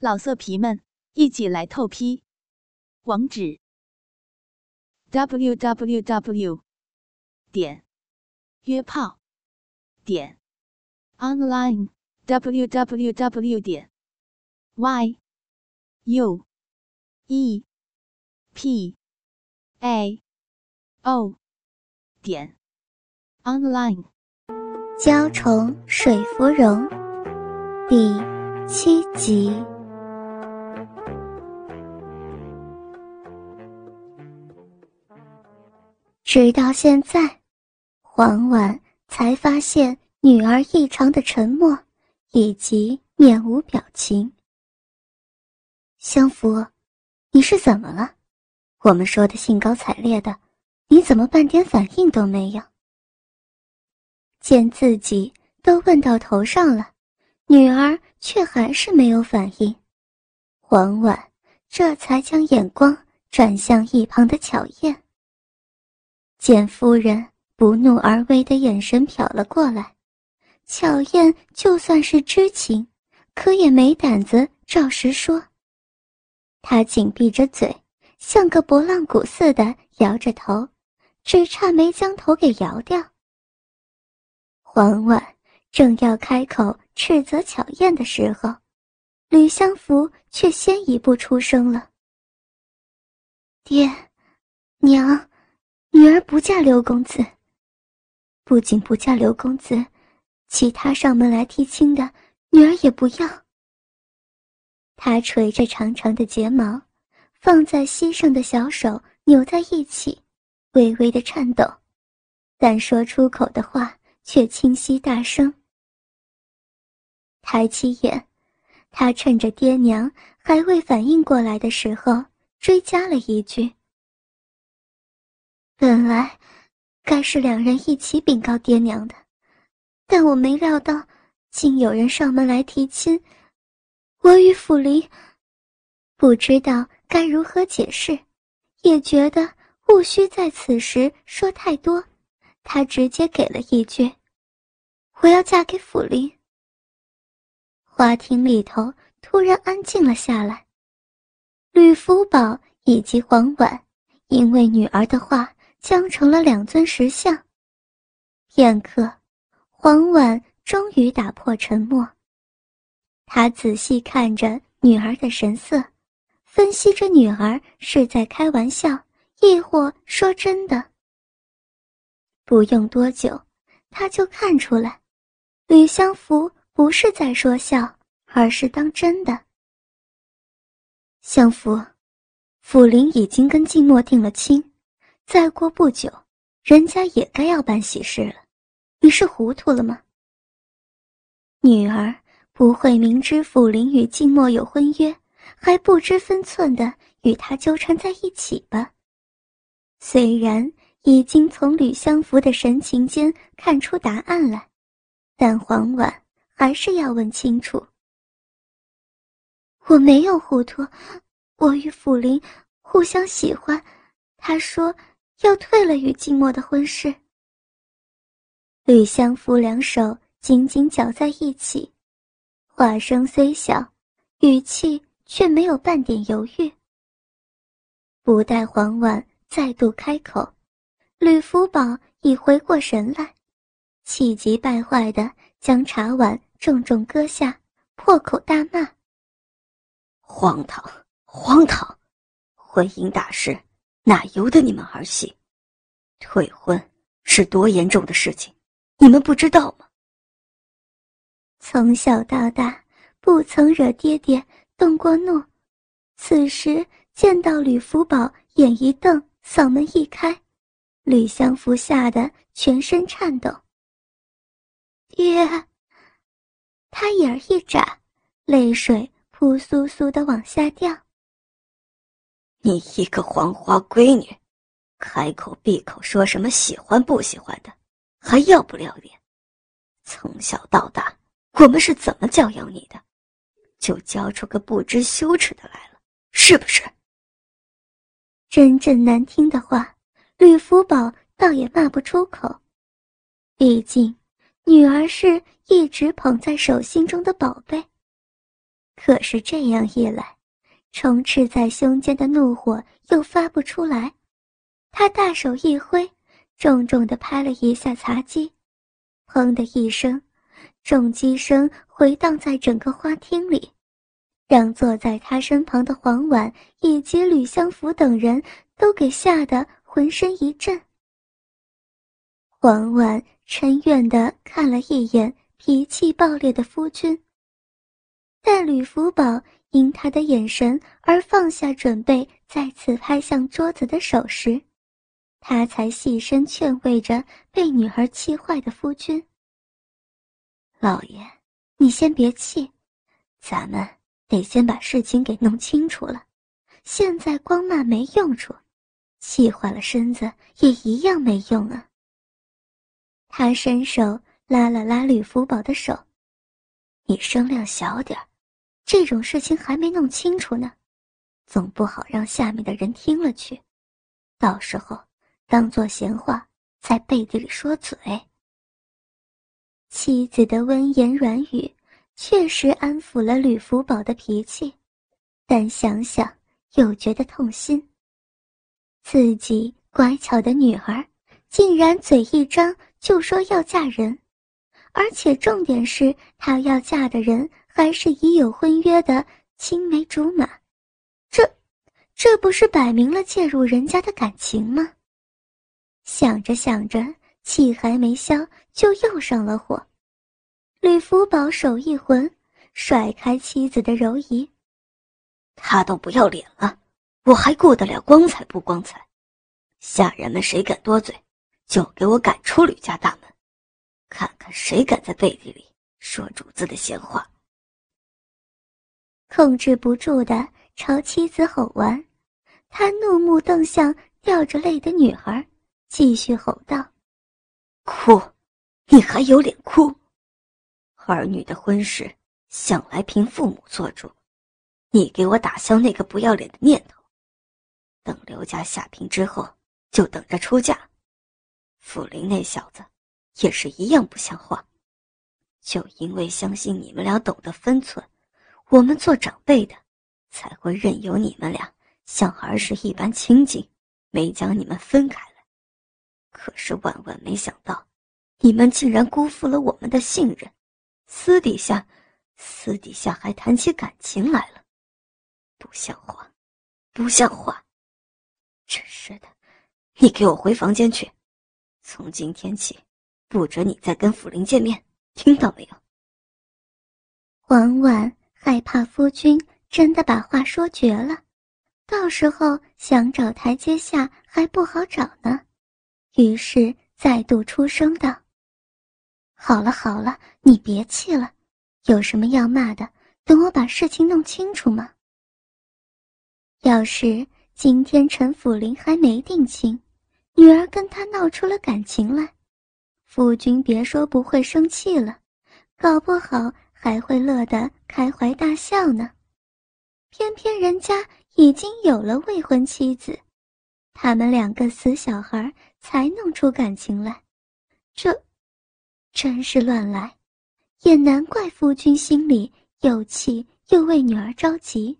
老色皮们，一起来透批！网址：w w w 点约炮点 online w w w 点 y u e p a o 点 online。娇宠水芙蓉第七集。直到现在，黄婉才发现女儿异常的沉默，以及面无表情。相福，你是怎么了？我们说的兴高采烈的，你怎么半点反应都没有？见自己都问到头上了，女儿却还是没有反应。黄婉这才将眼光转向一旁的巧燕。简夫人不怒而威的眼神瞟了过来，巧燕就算是知情，可也没胆子照实说。她紧闭着嘴，像个拨浪鼓似的摇着头，只差没将头给摇掉。黄婉正要开口斥责巧燕的时候，吕相福却先一步出声了：“爹，娘。”女儿不嫁刘公子。不仅不嫁刘公子，其他上门来提亲的女儿也不要。他垂着长长的睫毛，放在膝上的小手扭在一起，微微的颤抖，但说出口的话却清晰大声。抬起眼，他趁着爹娘还未反应过来的时候，追加了一句。本来该是两人一起禀告爹娘的，但我没料到竟有人上门来提亲。我与府林不知道该如何解释，也觉得务需在此时说太多。他直接给了一句：“我要嫁给府林。”花厅里头突然安静了下来。吕福宝以及黄婉因为女儿的话。僵成了两尊石像。片刻，黄婉终于打破沉默。他仔细看着女儿的神色，分析着女儿是在开玩笑，亦或说真的。不用多久，他就看出来，吕相福不是在说笑，而是当真的。相福，府林已经跟静默定了亲。再过不久，人家也该要办喜事了，你是糊涂了吗？女儿不会明知傅林与静默有婚约，还不知分寸的与他纠缠在一起吧？虽然已经从吕相福的神情间看出答案来，但黄婉还是要问清楚。我没有糊涂，我与傅林互相喜欢，他说。要退了与静默的婚事。吕相夫两手紧紧绞在一起，话声虽小，语气却没有半点犹豫。不待黄婉再度开口，吕福宝已回过神来，气急败坏的将茶碗重重搁下，破口大骂：“荒唐，荒唐！婚姻大事！”哪由得你们儿戏？退婚是多严重的事情，你们不知道吗？从小到大不曾惹爹爹动过怒，此时见到吕福宝，眼一瞪，嗓门一开，吕相福吓得全身颤抖。爹，他眼儿一眨，泪水扑簌簌的往下掉。你一个黄花闺女，开口闭口说什么喜欢不喜欢的，还要不要脸？从小到大，我们是怎么教养你的，就教出个不知羞耻的来了，是不是？真正难听的话，吕福宝倒也骂不出口。毕竟，女儿是一直捧在手心中的宝贝。可是这样一来，充斥在胸间的怒火又发不出来。他大手一挥，重重地拍了一下茶几，砰的一声，重击声回荡在整个花厅里，让坐在他身旁的黄婉以及吕相福等人都给吓得浑身一震。黄婉嗔怨地看了一眼脾气暴烈的夫君。但吕福宝因他的眼神而放下准备再次拍向桌子的手时，他才细声劝慰着被女儿气坏的夫君：“老爷，你先别气，咱们得先把事情给弄清楚了。现在光骂没用处，气坏了身子也一样没用啊。”他伸手拉了拉吕福宝的手：“你声量小点儿。”这种事情还没弄清楚呢，总不好让下面的人听了去，到时候当做闲话在背地里说嘴。妻子的温言软语确实安抚了吕福宝的脾气，但想想又觉得痛心。自己乖巧的女儿竟然嘴一张就说要嫁人，而且重点是她要嫁的人。还是已有婚约的青梅竹马，这，这不是摆明了介入人家的感情吗？想着想着，气还没消，就又上了火。吕福宝手一浑，甩开妻子的柔仪。他都不要脸了，我还顾得了光彩不光彩？下人们谁敢多嘴，就给我赶出吕家大门，看看谁敢在背地里说主子的闲话。控制不住的朝妻子吼完，他怒目瞪向掉着泪的女孩，继续吼道：“哭，你还有脸哭？儿女的婚事向来凭父母做主，你给我打消那个不要脸的念头。等刘家下聘之后，就等着出嫁。傅林那小子，也是一样不像话，就因为相信你们俩懂得分寸。”我们做长辈的，才会任由你们俩像儿时一般亲近，没将你们分开来。可是万万没想到，你们竟然辜负了我们的信任，私底下，私底下还谈起感情来了，不像话，不像话！真是的，你给我回房间去，从今天起，不准你再跟傅林见面，听到没有？婉婉。害怕夫君真的把话说绝了，到时候想找台阶下还不好找呢。于是再度出声道：“好了好了，你别气了，有什么要骂的，等我把事情弄清楚嘛。要是今天陈府林还没定亲，女儿跟他闹出了感情来，夫君别说不会生气了，搞不好……”还会乐得开怀大笑呢，偏偏人家已经有了未婚妻子，他们两个死小孩才弄出感情来，这真是乱来，也难怪夫君心里又气又为女儿着急。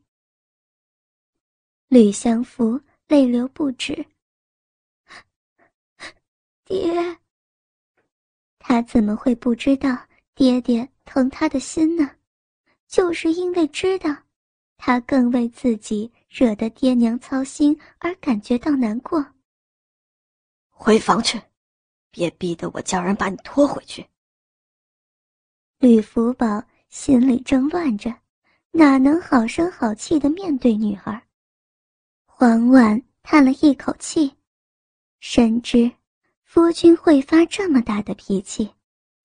吕相福泪流不止，爹，他怎么会不知道爹爹？疼他的心呢，就是因为知道，他更为自己惹得爹娘操心而感觉到难过。回房去，别逼得我叫人把你拖回去。吕福宝心里正乱着，哪能好声好气的面对女儿？缓缓叹了一口气，深知夫君会发这么大的脾气，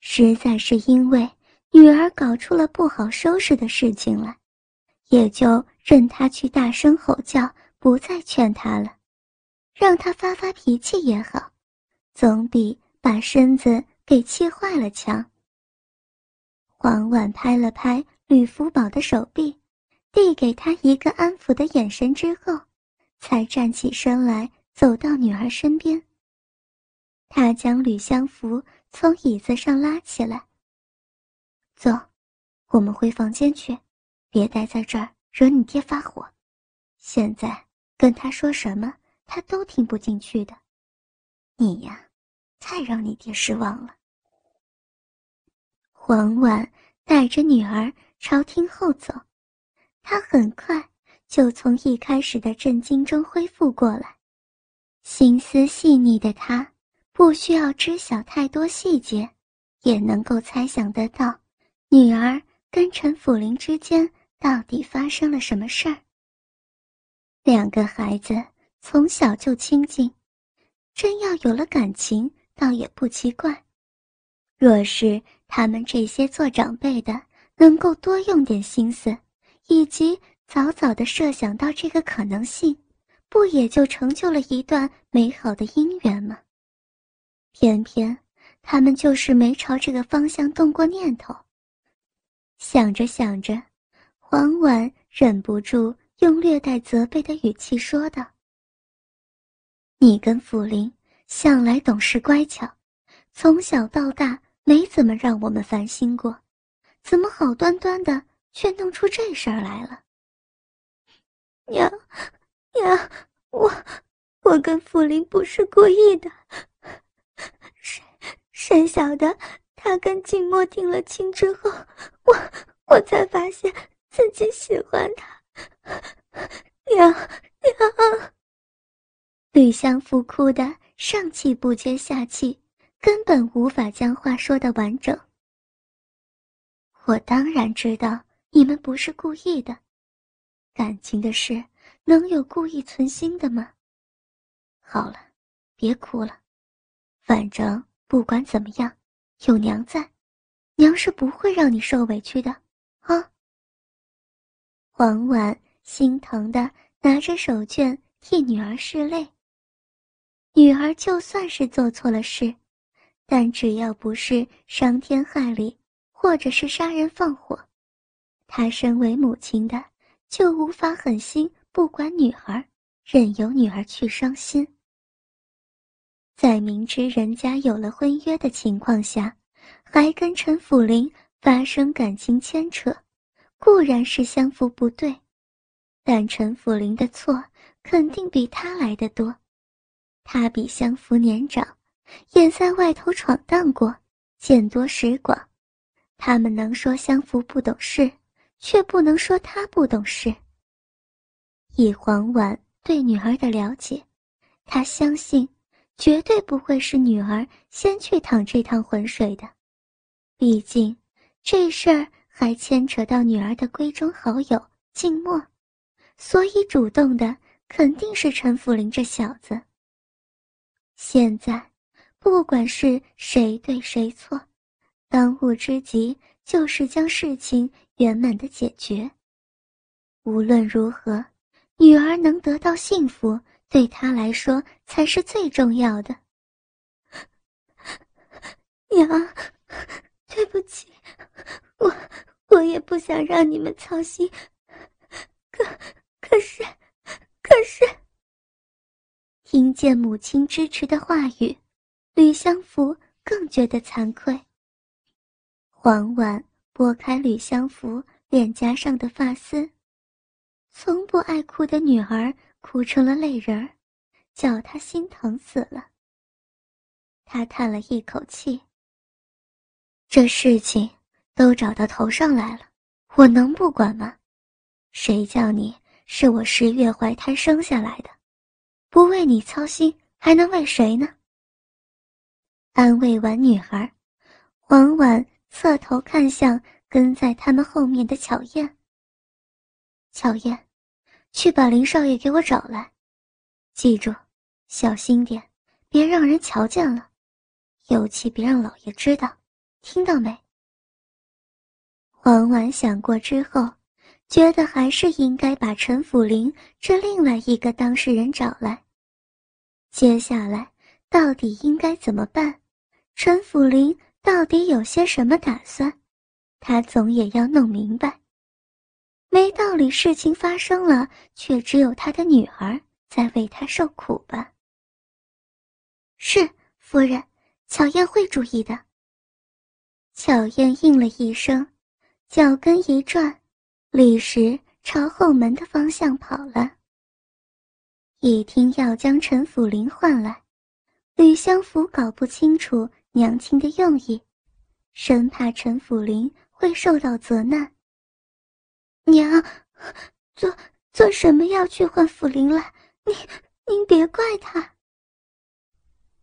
实在是因为。女儿搞出了不好收拾的事情来，也就任他去大声吼叫，不再劝他了，让他发发脾气也好，总比把身子给气坏了强。黄婉拍了拍吕福宝的手臂，递给他一个安抚的眼神之后，才站起身来，走到女儿身边。他将吕相福从椅子上拉起来。走，我们回房间去，别待在这儿惹你爹发火。现在跟他说什么，他都听不进去的。你呀，太让你爹失望了。黄婉带着女儿朝厅后走，她很快就从一开始的震惊中恢复过来。心思细腻的她，不需要知晓太多细节，也能够猜想得到，女儿跟陈辅林之间到底发生了什么事儿。两个孩子从小就亲近，真要有了感情，倒也不奇怪。若是他们这些做长辈的能够多用点心思，以及早早的设想到这个可能性，不也就成就了一段美好的姻缘吗？偏偏他们就是没朝这个方向动过念头。想着想着，黄婉忍不住用略带责备的语气说道：“你跟傅林向来懂事乖巧，从小到大。”没怎么让我们烦心过，怎么好端端的却弄出这事儿来了？娘，娘，我我跟傅林不是故意的，谁谁晓得他跟静默定了亲之后，我我才发现自己喜欢他。娘娘，吕相福哭得上气不接下气。根本无法将话说的完整。我当然知道你们不是故意的，感情的事能有故意存心的吗？好了，别哭了，反正不管怎么样，有娘在，娘是不会让你受委屈的，啊。黄婉心疼的拿着手绢替女儿拭泪。女儿就算是做错了事。但只要不是伤天害理，或者是杀人放火，她身为母亲的就无法狠心不管女儿，任由女儿去伤心。在明知人家有了婚约的情况下，还跟陈辅林发生感情牵扯，固然是相夫不对，但陈辅林的错肯定比他来的多，他比相夫年长。也在外头闯荡过，见多识广。他们能说相福不懂事，却不能说他不懂事。以黄婉对女儿的了解，他相信，绝对不会是女儿先去趟这趟浑水的。毕竟，这事儿还牵扯到女儿的闺中好友静默，所以主动的肯定是陈福林这小子。现在。不管是谁对谁错，当务之急就是将事情圆满的解决。无论如何，女儿能得到幸福，对他来说才是最重要的。娘，对不起，我我也不想让你们操心，可可是，可是，听见母亲支持的话语。吕相福更觉得惭愧。黄婉拨开吕相福脸颊上的发丝，从不爱哭的女儿哭成了泪人儿，叫他心疼死了。他叹了一口气：“这事情都找到头上来了，我能不管吗？谁叫你是我十月怀胎生下来的，不为你操心，还能为谁呢？”安慰完女孩，黄婉侧头看向跟在他们后面的巧燕。巧燕，去把林少爷给我找来，记住，小心点，别让人瞧见了，尤其别让老爷知道，听到没？黄婉想过之后，觉得还是应该把陈辅林这另外一个当事人找来。接下来到底应该怎么办？陈辅林到底有些什么打算？他总也要弄明白。没道理，事情发生了，却只有他的女儿在为他受苦吧？是夫人，巧燕会注意的。巧燕应了一声，脚跟一转，立时朝后门的方向跑了。一听要将陈府林唤来，吕相府搞不清楚娘亲的用意，生怕陈府林会受到责难。娘，做做什么要去换府林来？您您别怪他。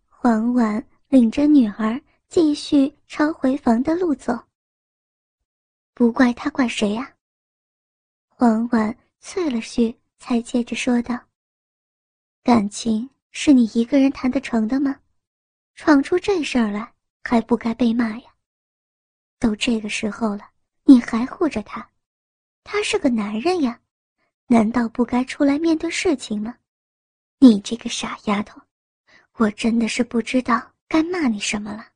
黄婉领着女儿继续朝回房的路走。不怪他，怪谁呀？黄婉啐了句，才接着说道：“感情是你一个人谈得成的吗？闯出这事儿来，还不该被骂呀！都这个时候了，你还护着他，他是个男人呀，难道不该出来面对事情吗？你这个傻丫头，我真的是不知道该骂你什么了。”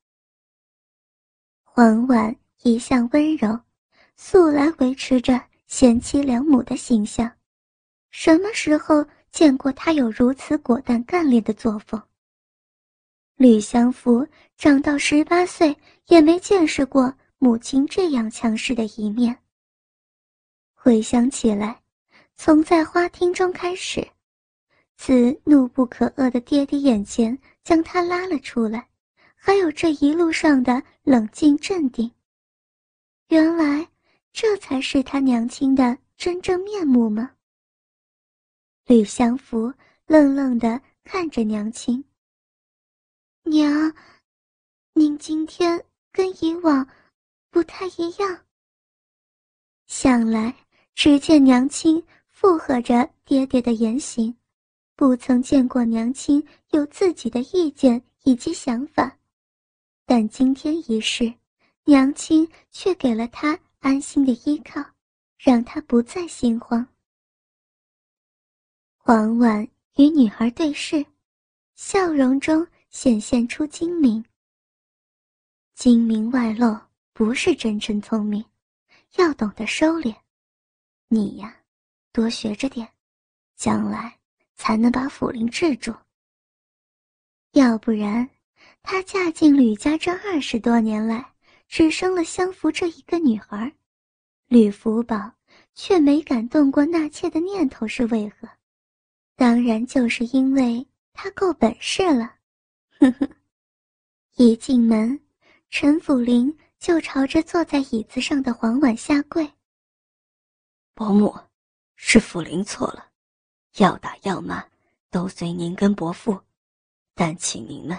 婉婉一向温柔。素来维持着贤妻良母的形象，什么时候见过他有如此果断干练的作风？吕相福长到十八岁也没见识过母亲这样强势的一面。回想起来，从在花厅中开始，自怒不可遏的爹爹眼前将他拉了出来，还有这一路上的冷静镇定，原来。这才是他娘亲的真正面目吗？吕相福愣愣的看着娘亲。娘，您今天跟以往不太一样。想来，只见娘亲附和着爹爹的言行，不曾见过娘亲有自己的意见以及想法，但今天一事，娘亲却给了他。安心的依靠，让他不再心慌。黄婉与女孩对视，笑容中显现出精明。精明外露不是真正聪明，要懂得收敛。你呀，多学着点，将来才能把府林治住。要不然，她嫁进吕家这二十多年来。只生了相福这一个女孩，吕福宝却没敢动过纳妾的念头，是为何？当然就是因为他够本事了。呵呵，一进门，陈府林就朝着坐在椅子上的黄婉下跪。伯母，是府林错了，要打要骂都随您跟伯父，但请您们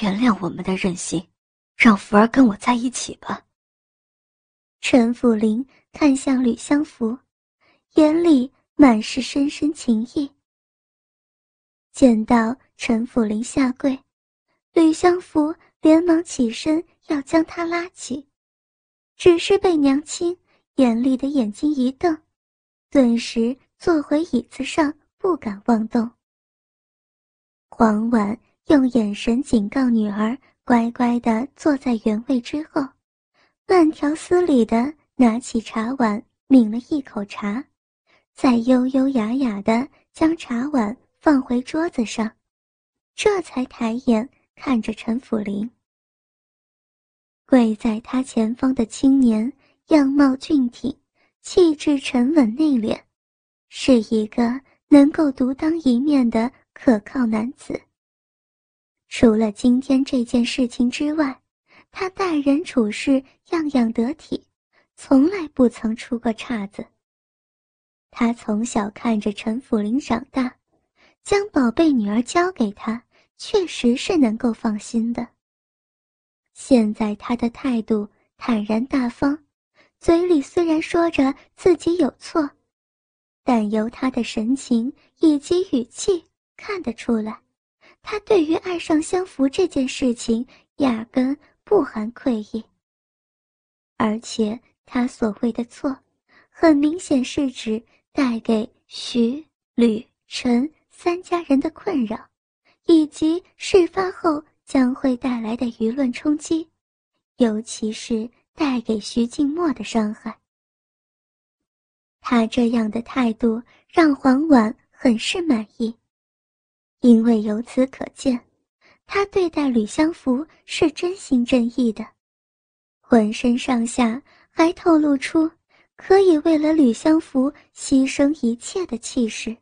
原谅我们的任性。让福儿跟我在一起吧。陈福林看向吕相福，眼里满是深深情意。见到陈福林下跪，吕相福连忙起身要将他拉起，只是被娘亲严厉的眼睛一瞪，顿时坐回椅子上，不敢妄动。黄婉用眼神警告女儿。乖乖地坐在原位之后，慢条斯理地拿起茶碗，抿了一口茶，再优优雅雅地将茶碗放回桌子上，这才抬眼看着陈府林。跪在他前方的青年，样貌俊挺，气质沉稳内敛，是一个能够独当一面的可靠男子。除了今天这件事情之外，他待人处事样样得体，从来不曾出过岔子。他从小看着陈府林长大，将宝贝女儿交给他，确实是能够放心的。现在他的态度坦然大方，嘴里虽然说着自己有错，但由他的神情以及语气看得出来。他对于爱上相福这件事情压根不含愧意，而且他所谓的错，很明显是指带给徐、吕、陈三家人的困扰，以及事发后将会带来的舆论冲击，尤其是带给徐静默的伤害。他这样的态度让黄婉很是满意。因为由此可见，他对待吕相福是真心真意的，浑身上下还透露出可以为了吕相福牺牲一切的气势。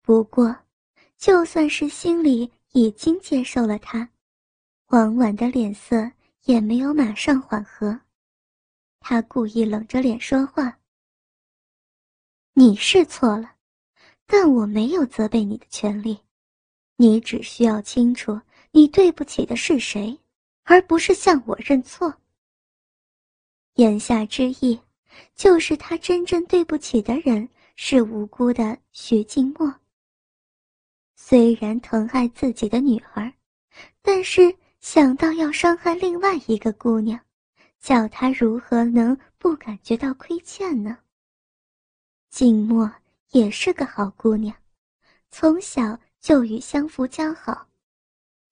不过，就算是心里已经接受了他，黄婉的脸色也没有马上缓和。他故意冷着脸说话：“你是错了，但我没有责备你的权利。你只需要清楚你对不起的是谁，而不是向我认错。”言下之意，就是他真正对不起的人是无辜的徐静默。虽然疼爱自己的女儿，但是想到要伤害另外一个姑娘。叫他如何能不感觉到亏欠呢？静默也是个好姑娘，从小就与相福交好，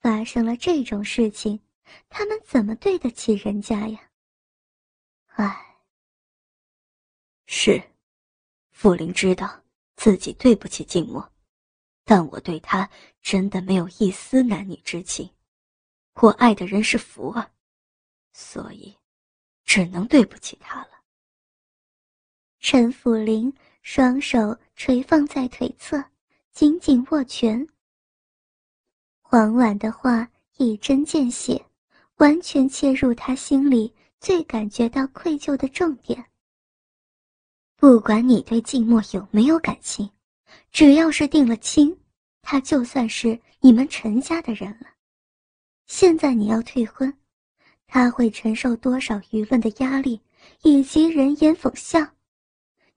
发生了这种事情，他们怎么对得起人家呀？唉，是，傅林知道自己对不起静默，但我对她真的没有一丝男女之情，我爱的人是福儿，所以。只能对不起他了。陈辅林双手垂放在腿侧，紧紧握拳。黄婉的话一针见血，完全切入他心里最感觉到愧疚的重点。不管你对静默有没有感情，只要是定了亲，他就算是你们陈家的人了。现在你要退婚。他会承受多少舆论的压力，以及人言讽笑？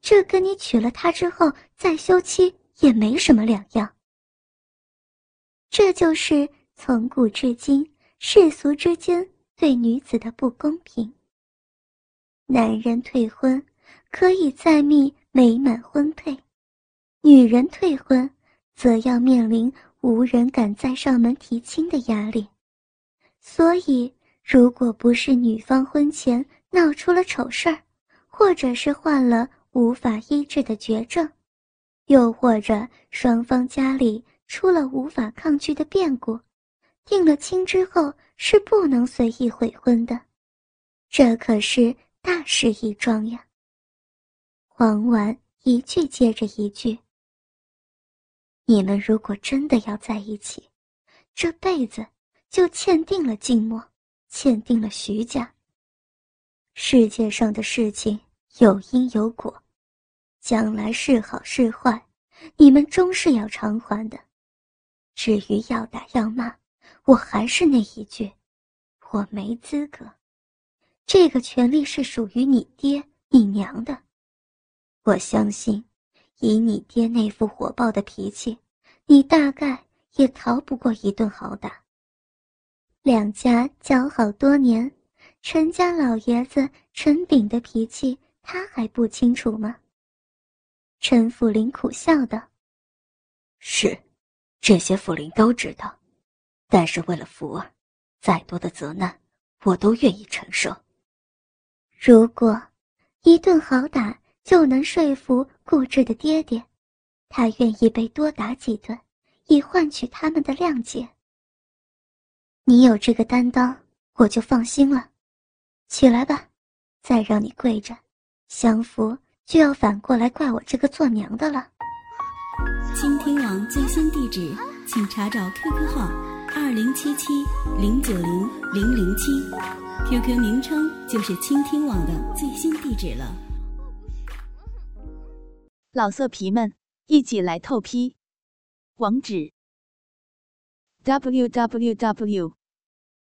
这跟你娶了她之后再休妻也没什么两样。这就是从古至今世俗之间对女子的不公平。男人退婚可以再觅美满婚配，女人退婚则要面临无人敢再上门提亲的压力，所以。如果不是女方婚前闹出了丑事儿，或者是患了无法医治的绝症，又或者双方家里出了无法抗拒的变故，定了亲之后是不能随意悔婚的，这可是大事一桩呀。黄婉一句接着一句：“你们如果真的要在一起，这辈子就签订了静默。”签订了徐家。世界上的事情有因有果，将来是好是坏，你们终是要偿还的。至于要打要骂，我还是那一句，我没资格。这个权利是属于你爹你娘的。我相信，以你爹那副火爆的脾气，你大概也逃不过一顿好打。两家交好多年，陈家老爷子陈炳的脾气他还不清楚吗？陈福林苦笑道：“是，这些福林都知道，但是为了福儿，再多的责难我都愿意承受。如果一顿好打就能说服固执的爹爹，他愿意被多打几顿，以换取他们的谅解。”你有这个担当，我就放心了。起来吧，再让你跪着，相福就要反过来怪我这个做娘的了。倾听网最新地址，请查找 QQ 号二零七七零九零零零七，QQ 名称就是倾听网的最新地址了。老色皮们，一起来透批，网址。www.